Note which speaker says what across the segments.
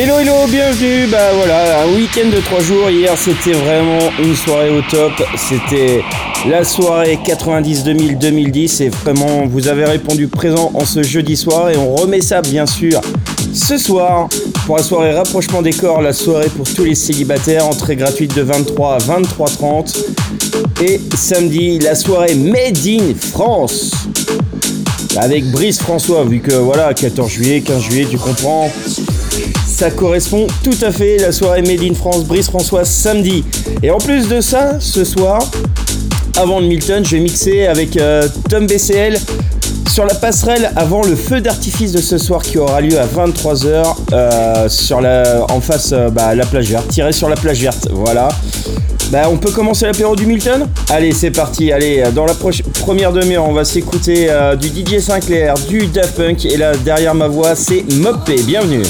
Speaker 1: Hello hello, bienvenue, bah voilà, un week-end de 3 jours, hier c'était vraiment une soirée au top, c'était la soirée 90-2000-2010 et vraiment vous avez répondu présent en ce jeudi soir. Et on remet ça bien sûr ce soir. Pour la soirée rapprochement des corps, la soirée pour tous les célibataires, entrée gratuite de 23 à 23h30 et samedi la soirée Made in France. Avec Brice François vu que voilà 14 juillet, 15 juillet tu comprends ça correspond tout à fait la soirée Made in France Brice François samedi. Et en plus de ça, ce soir, avant le Milton, je vais mixer avec euh, Tom BCL sur la passerelle avant le feu d'artifice de ce soir qui aura lieu à 23h euh, sur la, en face euh, bah, la plage verte, tiré sur la plage verte, voilà. Bah, on peut commencer l'apéro du Milton? Allez, c'est parti. Allez, dans la première demi-heure, on va s'écouter du DJ Sinclair, du Daft Punk. Et là, derrière ma voix, c'est Mopé. Bienvenue.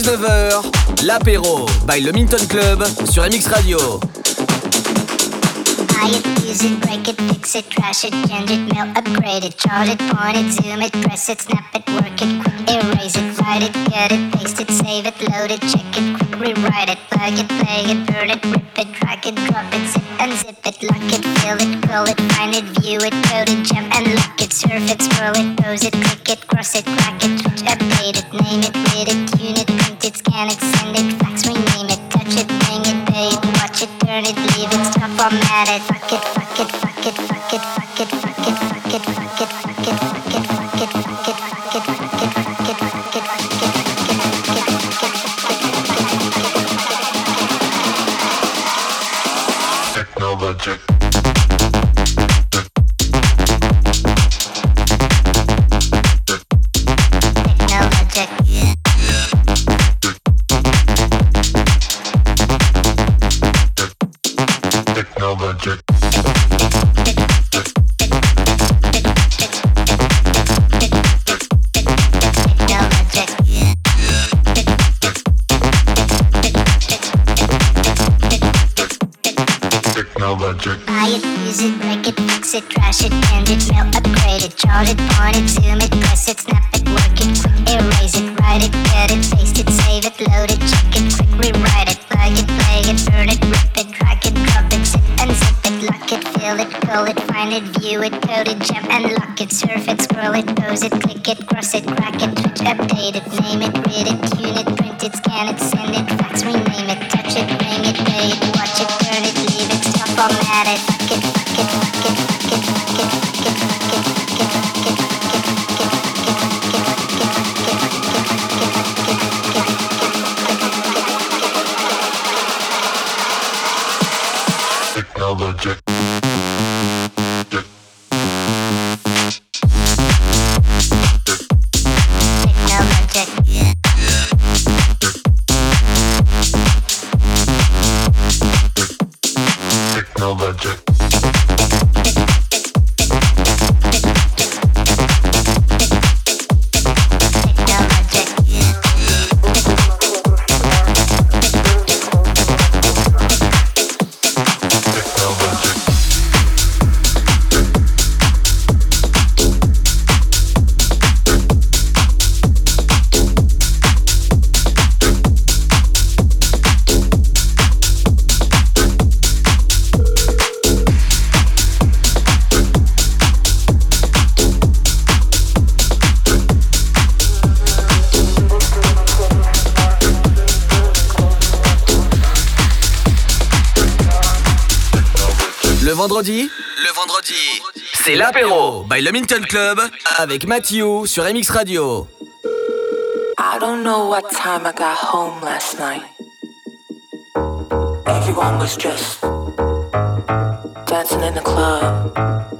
Speaker 2: 18h-19h, l'apéro by le Minton Club sur MX Radio.
Speaker 3: Buy it, use it, break it, fix it, trash it, change it, mail, upgrade it, charge it, point it, zoom it, press it, snap it, work it, quick erase it, write it, get it, paste it, save it, load it, check it, quick rewrite it, plug it, play it, burn it, rip it, drag it, drop it, zip unzip it, lock it, fill it, curl it, find it, view it, code it, jump and lock it, surf it, scroll it, pose it, click it, cross it, crack it, switch, update it, name it,
Speaker 2: velvet. Vendredi Le vendredi, c'est l'apéro by le Minton Club avec Mathieu sur MX Radio.
Speaker 4: I don't know what time I got home last night. Everyone was just dancing in the club.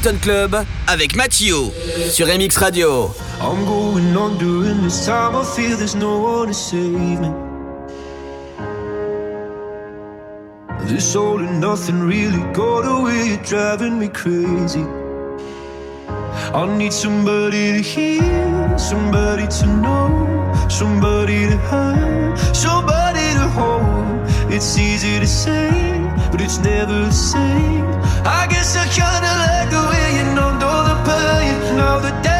Speaker 2: Club avec Mathieu sur MX Radio.
Speaker 5: I'm going on during this time. I feel there's no one to save me. This all and nothing really got away. You're driving me crazy. I need somebody to hear, somebody to know, somebody to have, somebody to hold. It's easy to say, but it's never the same. The day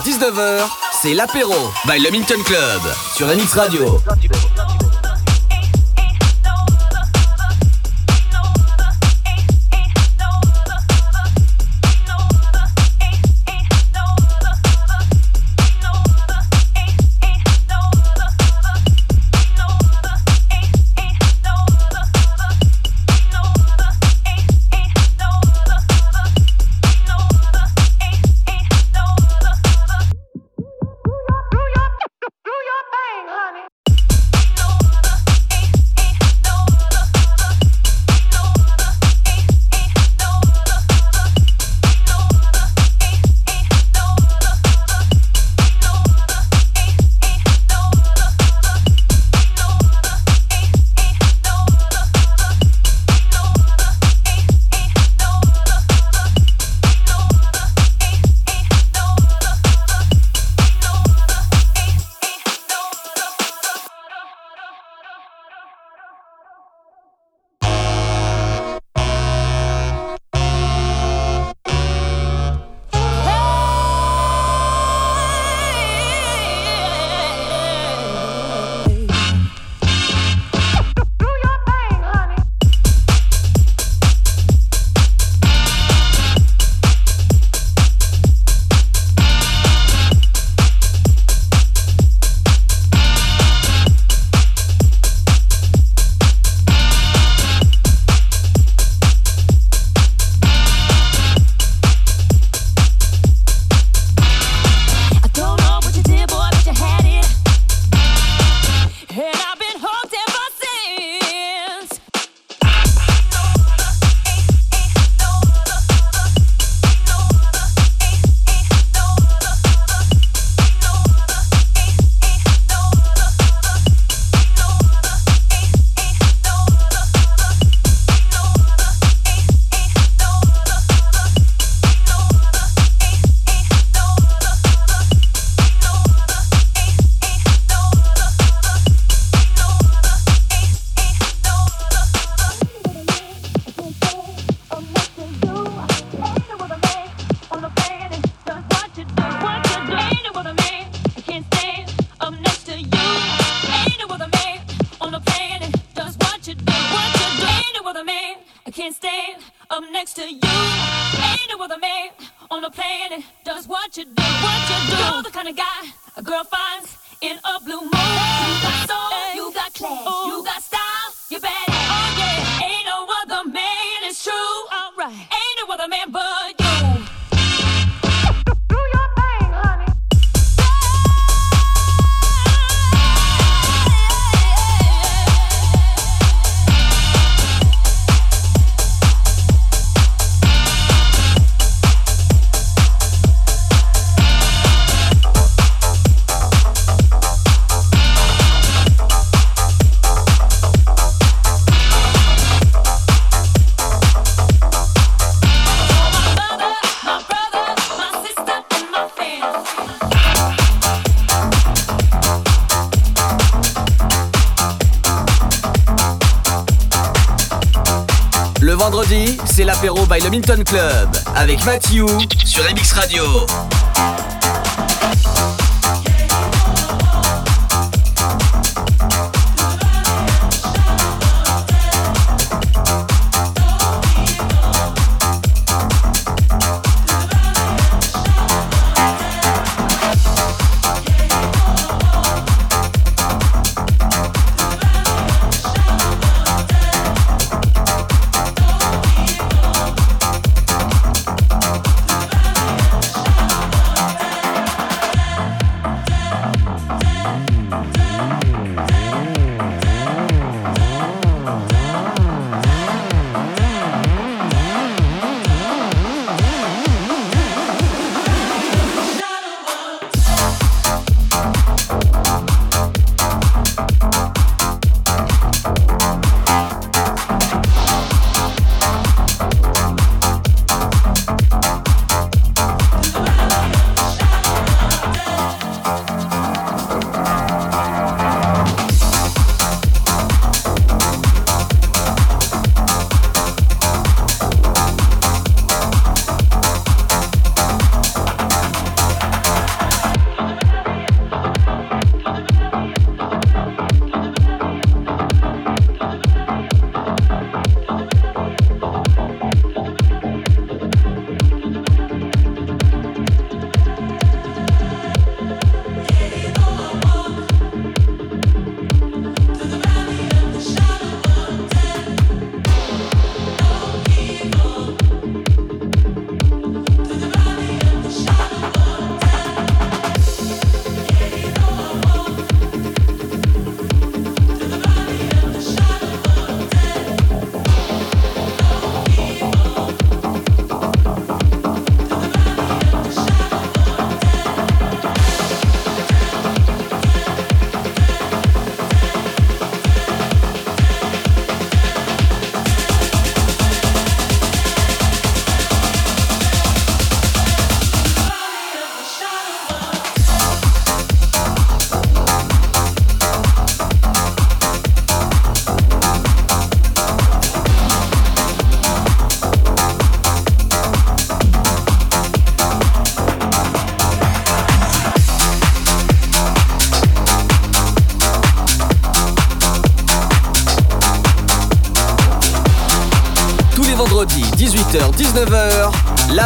Speaker 2: 18h-19h, c'est l'apéro by le Milton Club sur MX Radio.
Speaker 6: C'est Minton Club avec Matthew sur MX Radio.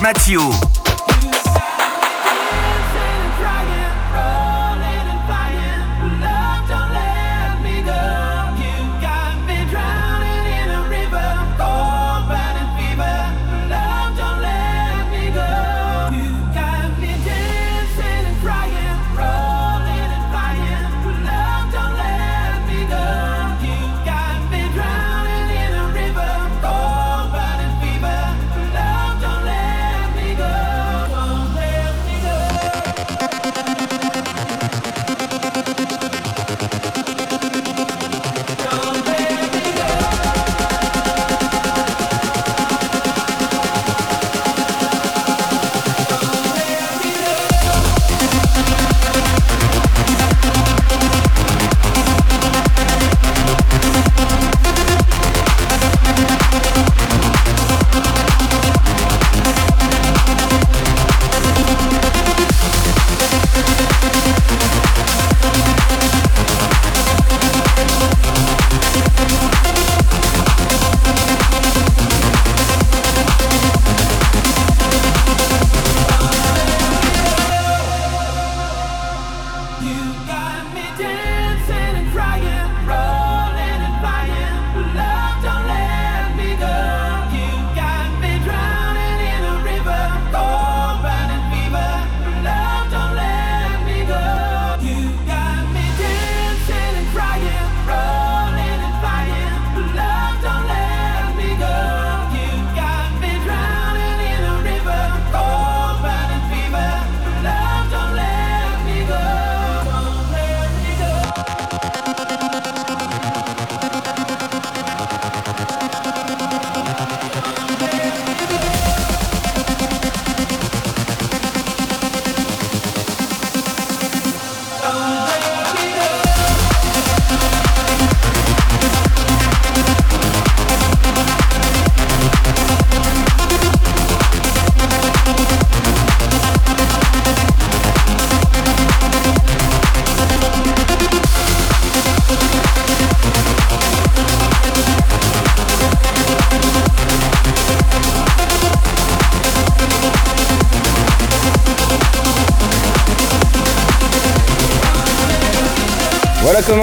Speaker 6: Mathieu.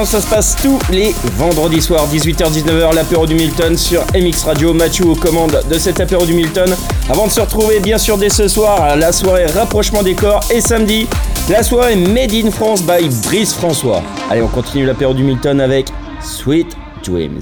Speaker 7: Ça se passe tous les vendredis soirs, 18h-19h, l'apéro du Milton sur MX Radio. Mathieu aux commandes de cet apéro du Milton. Avant de se retrouver, bien sûr, dès ce soir, la soirée rapprochement des corps et samedi, la soirée Made in France by Brice François. Allez, on continue l'apéro du Milton avec Sweet Dreams.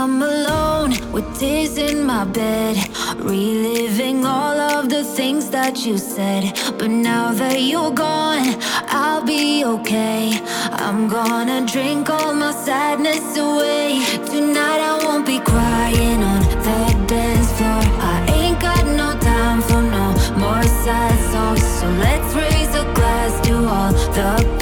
Speaker 8: I'm alone with tears in my bed, reliving all of the things that you said. But now that you're gone, I'll be okay. I'm gonna drink all my sadness away. Tonight I won't be crying on the dance floor. I ain't got no time for no more sad songs. So let's raise a glass to all the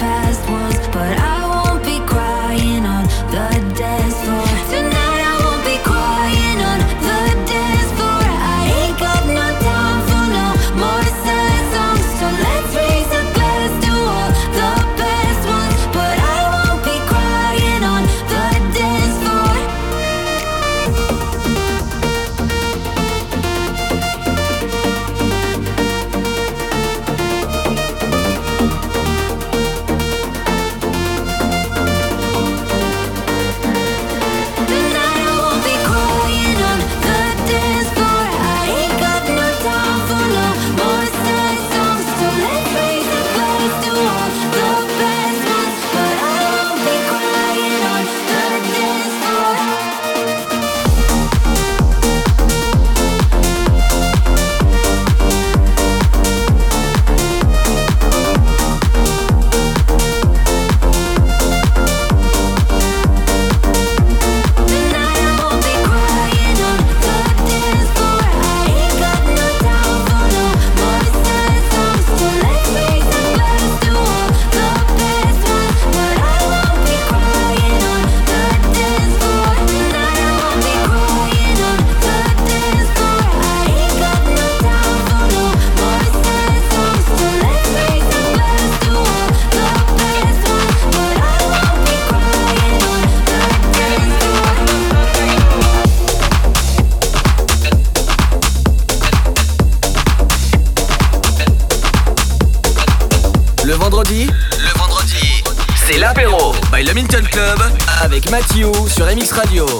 Speaker 2: Radio.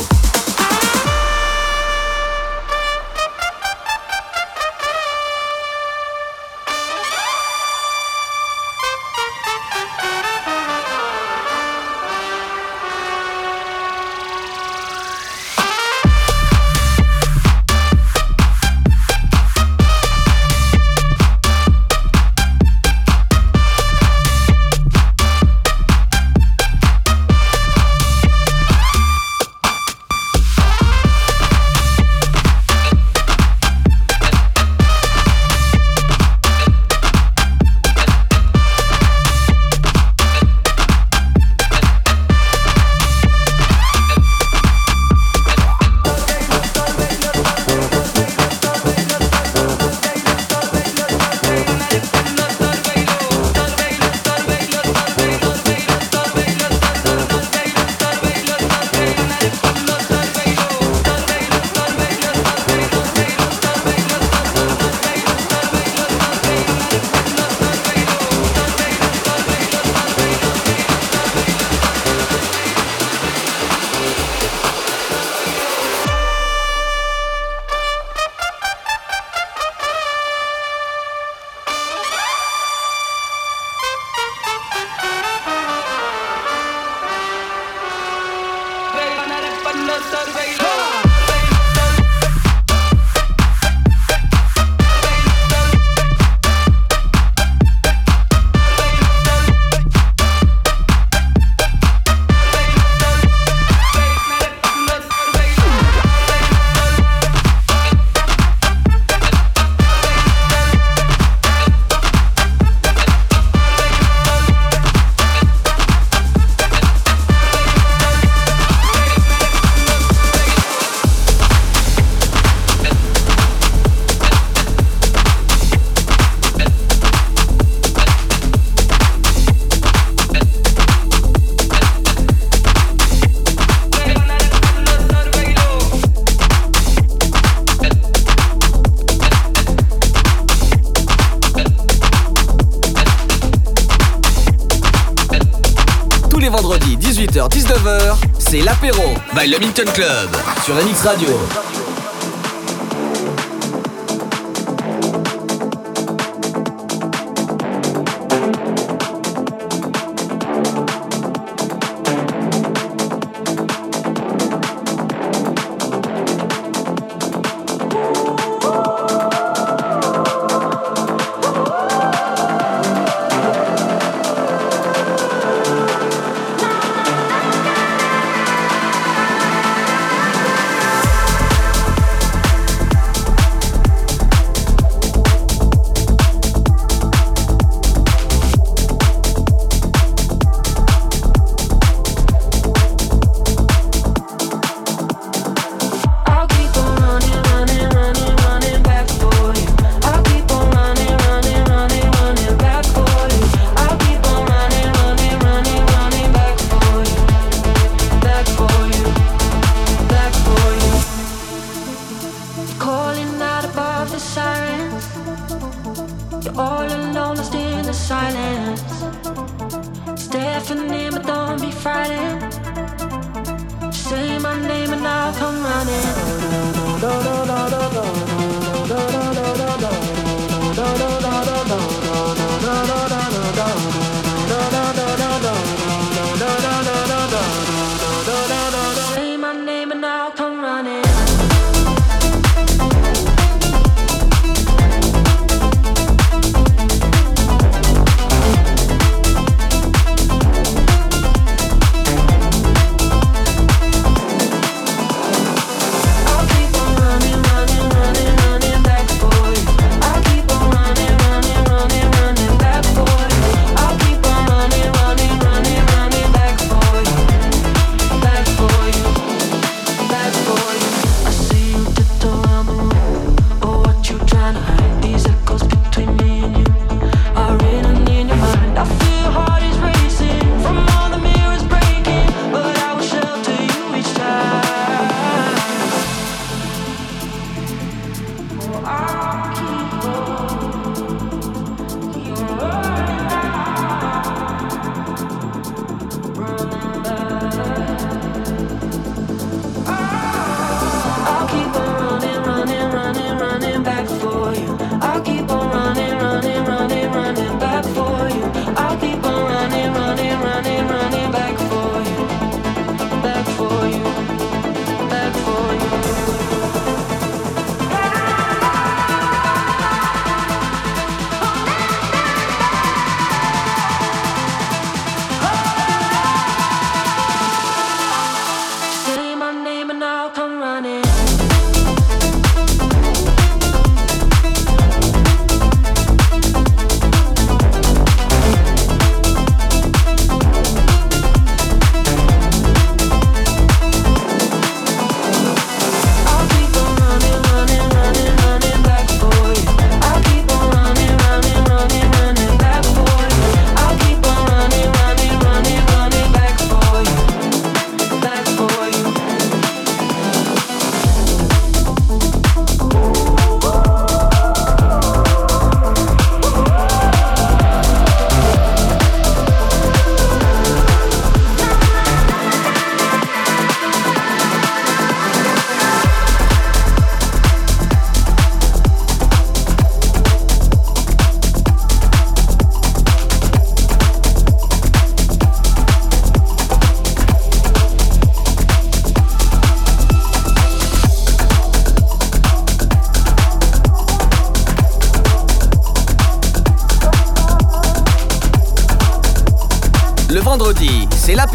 Speaker 2: Club sur MX Radio.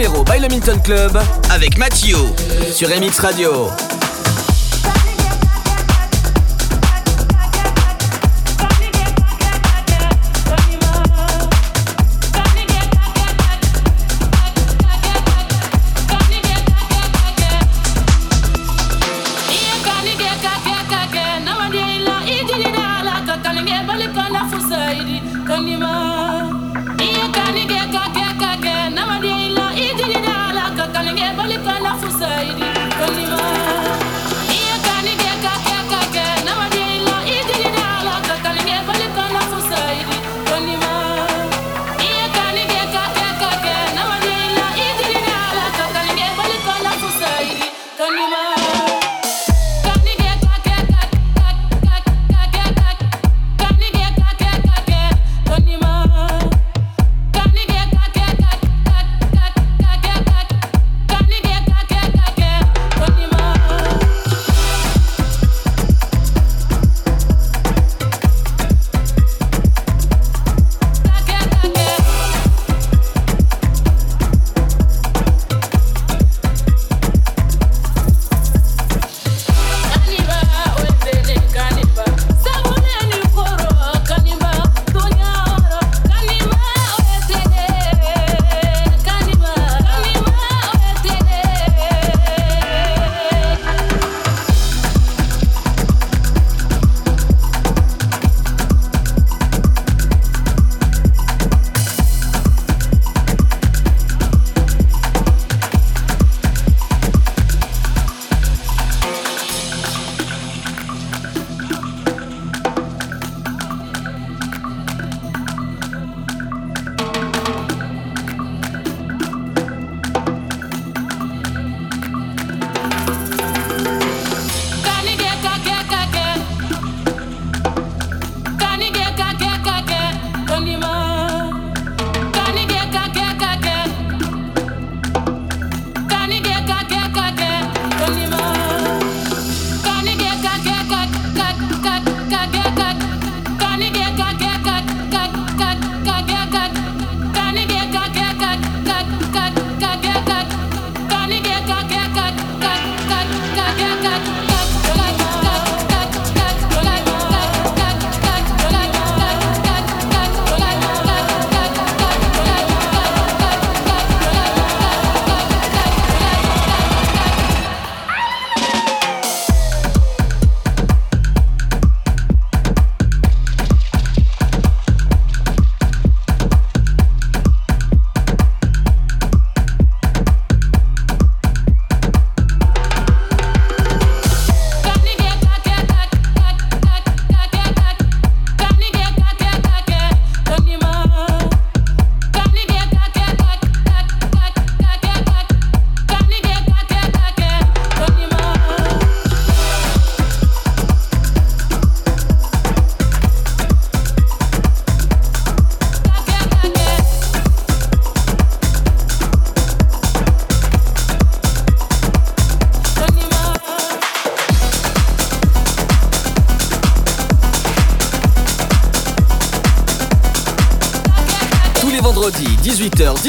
Speaker 2: L'apéro by le Milton Club avec Mathieu sur MX Radio.
Speaker 9: Kalima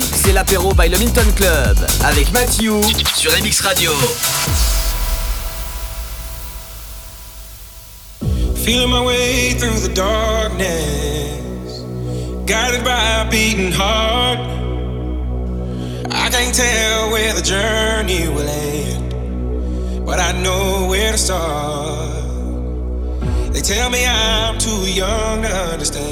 Speaker 10: C'est l'apéro by le Minton Club avec Matthew sur MX Radio.
Speaker 9: Feeling my way through the darkness, guided by a beating heart. I can't tell where the journey will end, but I know where to start. They tell me I'm too young to understand.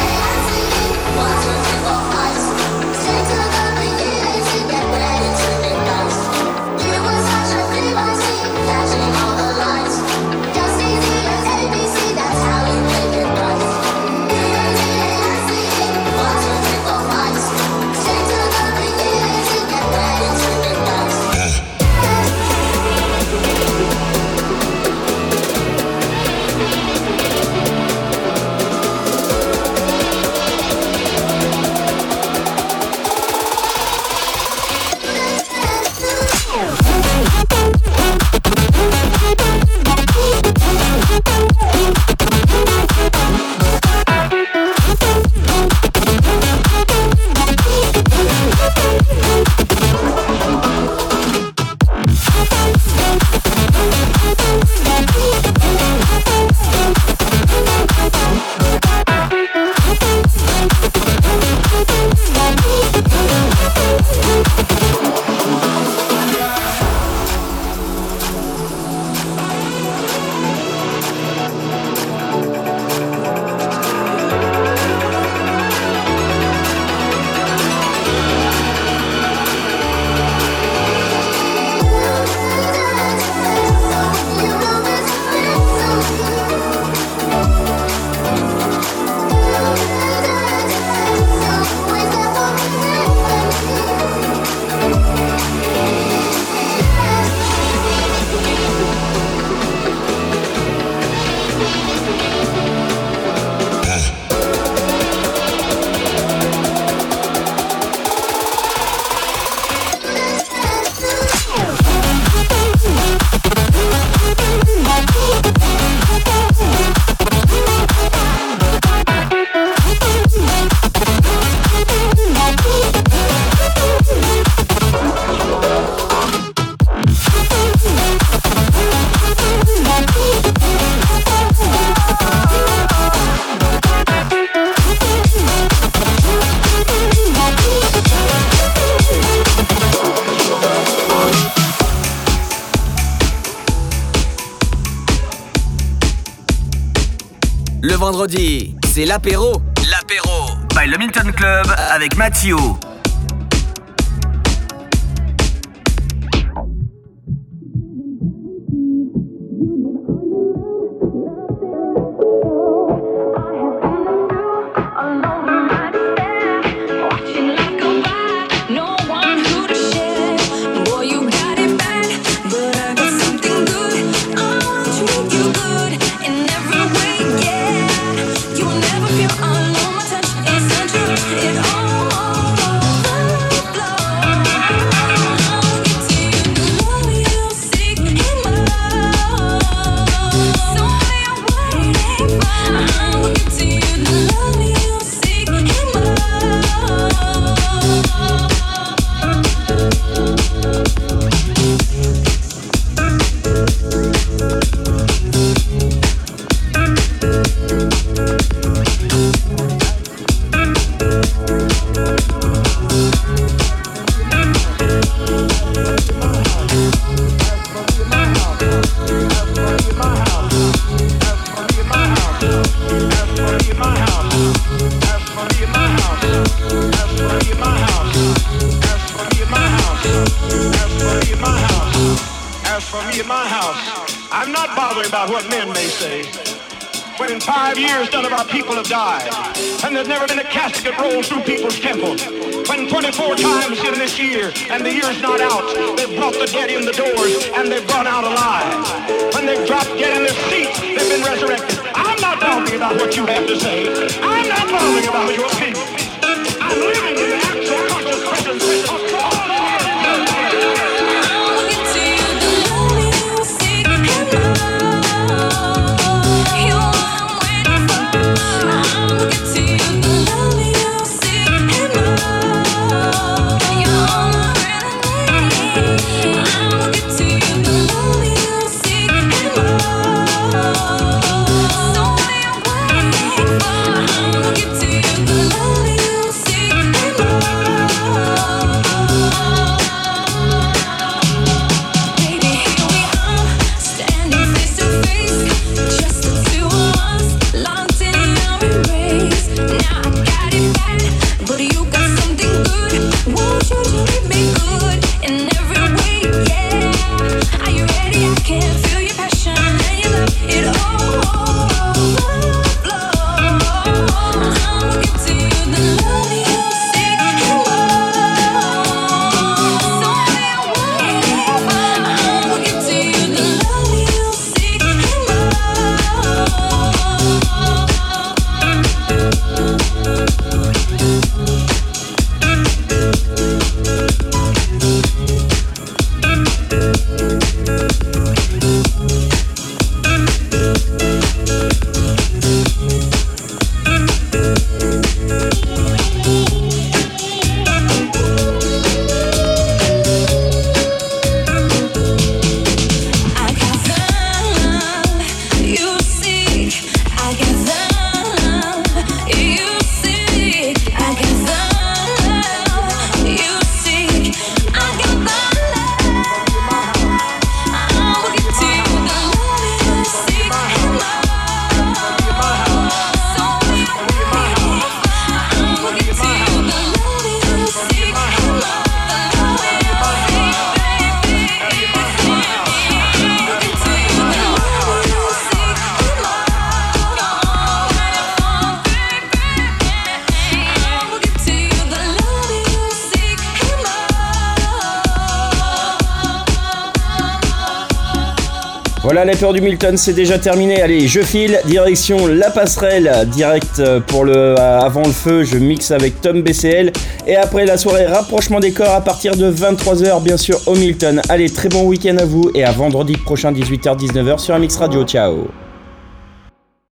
Speaker 1: Du Milton, c'est déjà terminé. Allez, je file, direction la passerelle, direct euh, pour le euh, avant le feu, je mixe avec Tom BCL. Et après la soirée rapprochement des corps à partir de 23h, bien sûr, au Milton. Allez, très bon week-end à vous et à vendredi prochain, 18h-19h sur Mix Radio. Ciao